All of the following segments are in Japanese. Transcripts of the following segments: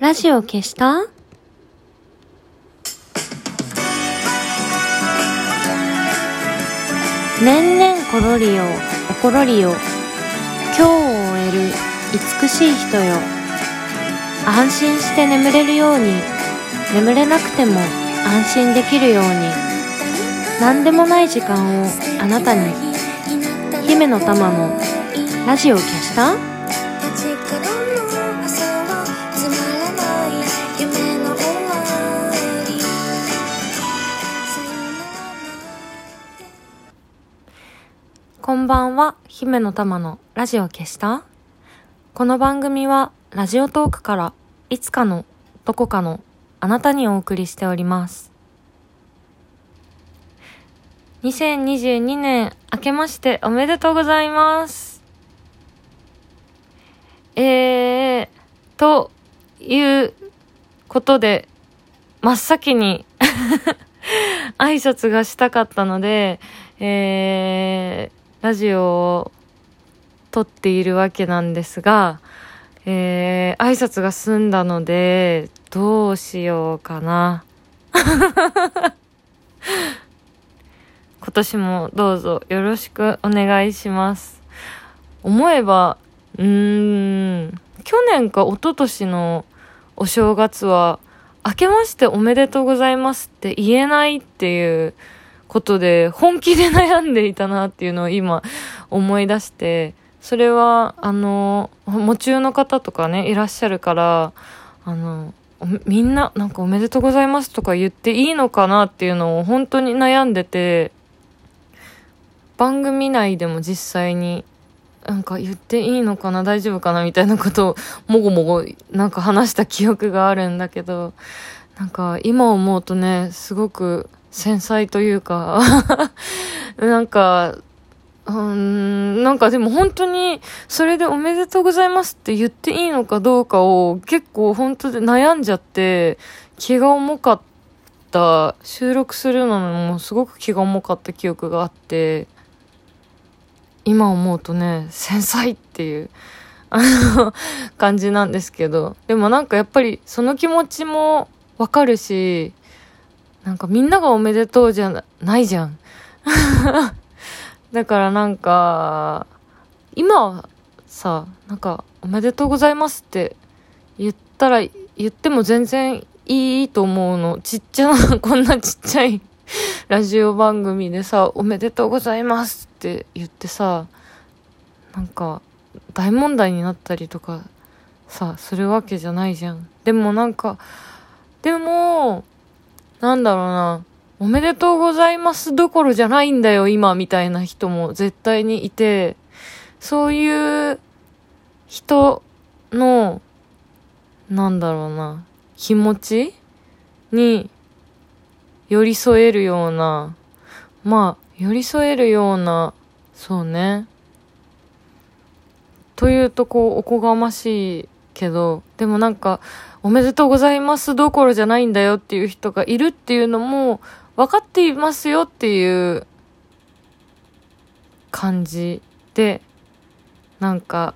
ラジオ消した？年々ころりよおころりよ。今日を終える美しい人よ。安心して眠れるように眠れなくても安心できるように。何でもない時間をあなたに。姫の玉のラジオ消した？ばんは、姫の玉のラジオ消した？この番組はラジオトークからいつかのどこかのあなたにお送りしております。2022年明けましておめでとうございます。えー、ということで、真っ先に 挨拶がしたかったので、えー、ラジオを撮っているわけなんですが、えー、挨拶が済んだので、どうしようかな。今年もどうぞよろしくお願いします。思えば、うーん、去年か一昨年のお正月は、明けましておめでとうございますって言えないっていうことで、本気で悩んでいたなっていうのを今思い出して、それは、あの、夢中の方とかね、いらっしゃるから、あの、みんな、なんかおめでとうございますとか言っていいのかなっていうのを本当に悩んでて、番組内でも実際に、なんか言っていいのかな大丈夫かなみたいなことをもごもごなんか話した記憶があるんだけど、なんか今思うとね、すごく繊細というか、なんか、うん、なんかでも本当に、それでおめでとうございますって言っていいのかどうかを結構本当で悩んじゃって、気が重かった、収録するのもすごく気が重かった記憶があって、今思うとね、繊細っていう、あの、感じなんですけど、でもなんかやっぱりその気持ちもわかるし、なんかみんながおめでとうじゃないじゃん。だからなんか、今はさ、なんか、おめでとうございますって言ったら、言っても全然いいと思うの。ちっちゃな、こんなちっちゃいラジオ番組でさ、おめでとうございますって言ってさ、なんか、大問題になったりとか、さ、するわけじゃないじゃん。でもなんか、でも、なんだろうな、おめでとうございますどころじゃないんだよ、今、みたいな人も絶対にいて、そういう人の、なんだろうな、気持ちに寄り添えるような、まあ、寄り添えるような、そうね。というとこう、おこがましいけど、でもなんか、おめでとうございますどころじゃないんだよっていう人がいるっていうのも、分かっていますよっていう感じで、なんか、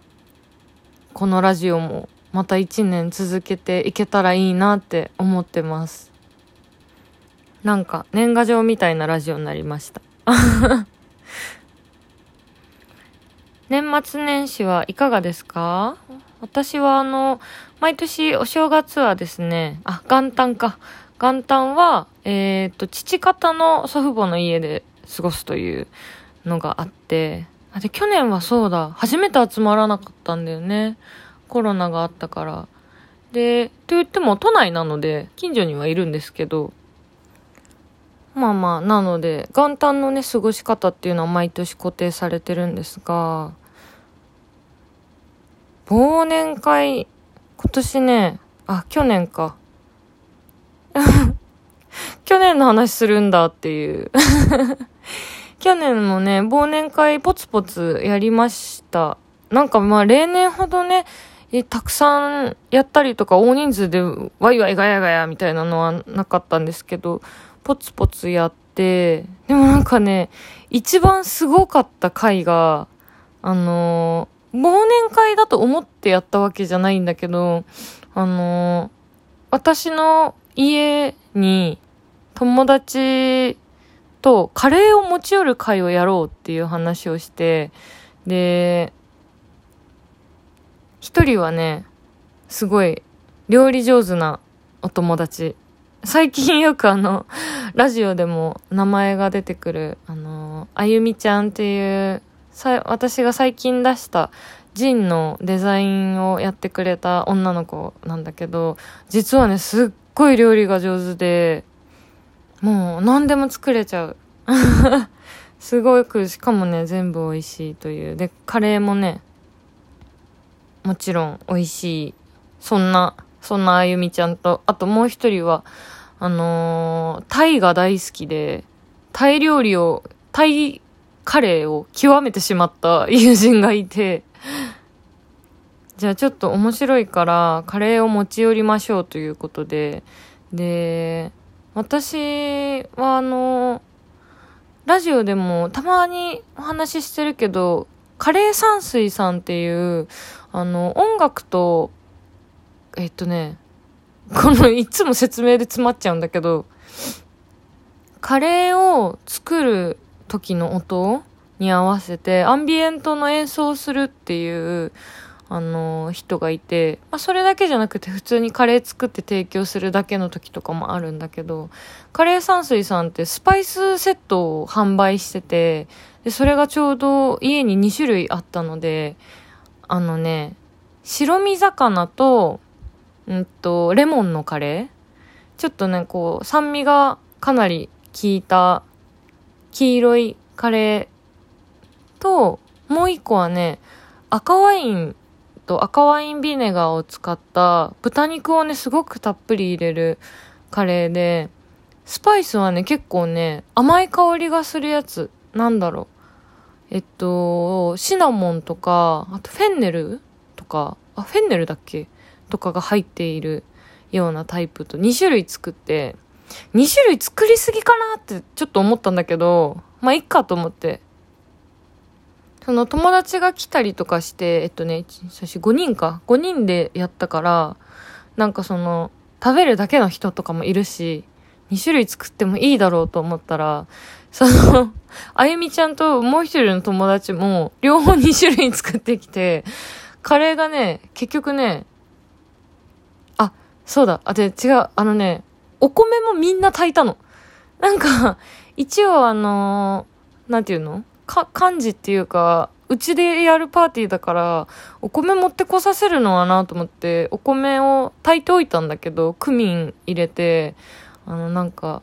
このラジオもまた一年続けていけたらいいなって思ってます。なんか年賀状みたいなラジオになりました。年末年始はいかがですか？私はあの、毎年お正月はですね、あ、元旦か。元旦は、えっ、と、父方の祖父母の家で過ごすというのがあって、で、去年はそうだ、初めて集まらなかったんだよね。コロナがあったから。で、と言っても都内なので、近所にはいるんですけど、まあまあ、なので、元旦のね、過ごし方っていうのは毎年固定されてるんですが、忘年会、今年ね、あ、去年か。去年の話するんだっていう。去年もね、忘年会ポツポツやりました。なんかまあ例年ほどね、たくさんやったりとか大人数でワイワイガヤガヤみたいなのはなかったんですけど、ポツポツやって、でもなんかね、一番すごかった回が、あの忘年会だと思ってやったわけじゃないんだけど、あの、私の家に友達とカレーを持ち寄る会をやろうっていう話をして、で、一人はね、すごい料理上手なお友達。最近よくあの、ラジオでも名前が出てくる、あの、あゆみちゃんっていう、さ、私が最近出したジンのデザインをやってくれた女の子なんだけど、実はね、すっごい料理が上手で、もう何でも作れちゃう。すごく、しかもね、全部美味しいという。で、カレーもね、もちろん美味しい。そんな、そんなあゆみちゃんと、あともう一人は、あのー、タイが大好きで、タイ料理を、タイカレーを極めてしまった友人がいて、じゃあちょっと面白いからカレーを持ち寄りましょうということで、で、私はあの、ラジオでもたまにお話ししてるけど、カレー山水さんっていう、あの、音楽と、えっとね、このいつも説明で詰まっちゃうんだけど、カレーを作る時の音に合わせてアンビエントの演奏をするっていう、あの、人がいて、まあ、それだけじゃなくて普通にカレー作って提供するだけの時とかもあるんだけど、カレー山水さんってスパイスセットを販売してて、で、それがちょうど家に2種類あったので、あのね、白身魚と、うんと、レモンのカレー。ちょっとね、こう、酸味がかなり効いた黄色いカレーと、もう一個はね、赤ワインと赤ワインビネガーを使った豚肉をね、すごくたっぷり入れるカレーで、スパイスはね、結構ね、甘い香りがするやつ。なんだろう。えっと、シナモンとか、あとフェンネルとか、あ、フェンネルだっけ？とかが入っているようなタイプと2種類作って、2種類作りすぎかなってちょっと思ったんだけど、まあ、いっかと思って。その友達が来たりとかして、えっとね、私5人か。5人でやったから、なんかその、食べるだけの人とかもいるし、2種類作ってもいいだろうと思ったら、その、あゆみちゃんともう一人の友達も、両方2種類作ってきて、カレーがね、結局ね、あ、そうだ、あ、で、違う、あのね、お米もみんな炊いたの。なんか、一応あのー、なんていうの？か、漢字っていうか、うちでやるパーティーだから、お米持ってこさせるのはなと思って、お米を炊いておいたんだけど、クミン入れて、あの、なんか、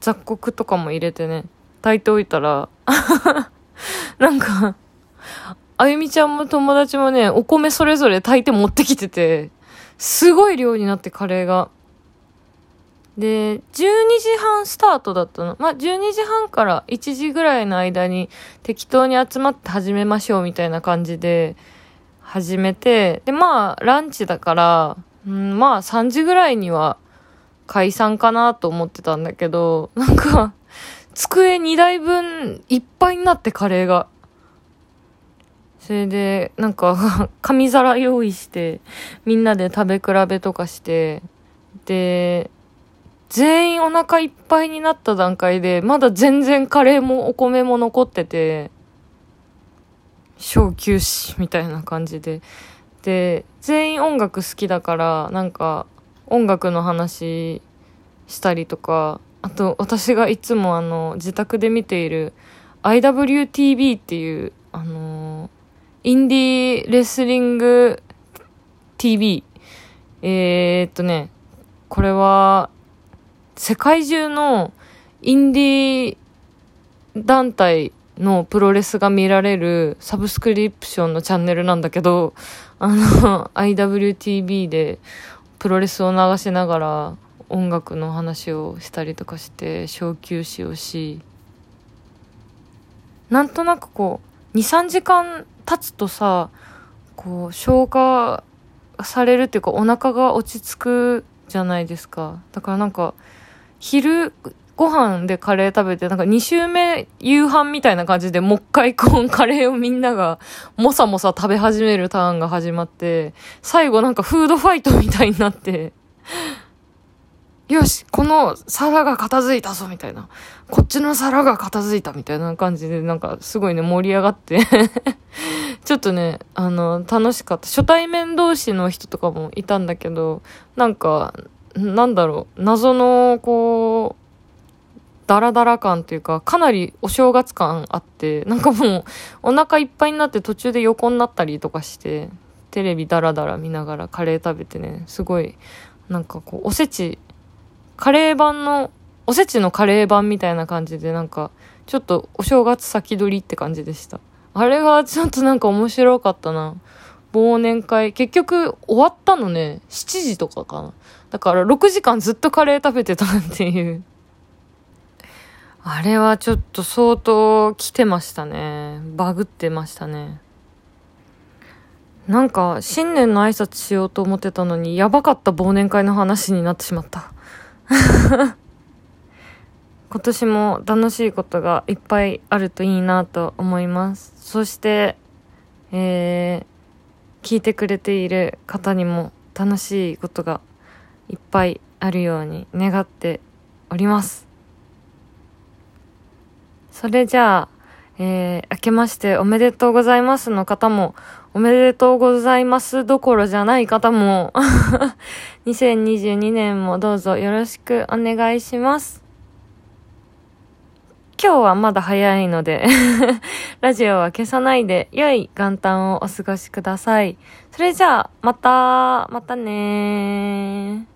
雑穀とかも入れてね、炊いておいたら なんか、あゆみちゃんも友達もね、お米それぞれ炊いて持ってきてて、すごい量になってカレーが。で、12時半スタートだったの。まあ、12時半から1時ぐらいの間に適当に集まって始めましょうみたいな感じで始めて、で、まあ、ランチだから、うん、まあ、3時ぐらいには解散かなと思ってたんだけど、なんか、机2台分いっぱいになってカレーが。それで、なんか 紙皿用意して、みんなで食べ比べとかして、で、全員お腹いっぱいになった段階で、まだ全然カレーもお米も残ってて、小休止みたいな感じで。で、全員音楽好きだから、なんか、音楽の話したりとか、あと、私がいつもあの、自宅で見ている IWTV っていう、あのインディーレスリング TV。えー、っとね、これは、世界中のインディー団体のプロレスが見られるサブスクリプションのチャンネルなんだけど、あの、IWTV でプロレスを流しながら音楽の話をしたりとかして小休止をし、なんとなくこう、2、3時間経つとさ、こう、消化されるっていうかお腹が落ち着くじゃないですか。だからなんか、昼ご飯でカレー食べて、なんか2週目夕飯みたいな感じで、もう一回こう カレーをみんながもさもさ食べ始めるターンが始まって、最後なんかフードファイトみたいになって、よし、この皿が片付いたぞ、みたいな。こっちの皿が片付いた、みたいな感じで、なんかすごいね、盛り上がって ちょっとね、あの、楽しかった。初対面同士の人とかもいたんだけど、なんか、なんだろう、謎の、こう、ダラダラ感というか、かなりお正月感あって、なんかもう、お腹いっぱいになって途中で横になったりとかして、テレビダラダラ見ながらカレー食べてね、すごい、なんかこう、おせち、カレー版の、おせちのカレー版みたいな感じで、なんか、ちょっとお正月先取りって感じでした。あれがちょっとなんか面白かったな。忘年会。結局終わったのね、7時とかかな。だから6時間ずっとカレー食べてたっていう。あれはちょっと相当来てましたね。バグってましたね。なんか、新年の挨拶しようと思ってたのに、やばかった忘年会の話になってしまった。今年も楽しいことがいっぱいあるといいなと思います。そして、えー、聞いてくれている方にも楽しいことがいっぱいあるように願っております。それじゃあ、えー、明けましておめでとうございますの方も、おめでとうございますどころじゃない方も、2022年もどうぞよろしくお願いします。今日はまだ早いので ラジオは消さないで、良い元旦をお過ごしください。それじゃあ、また、またねー。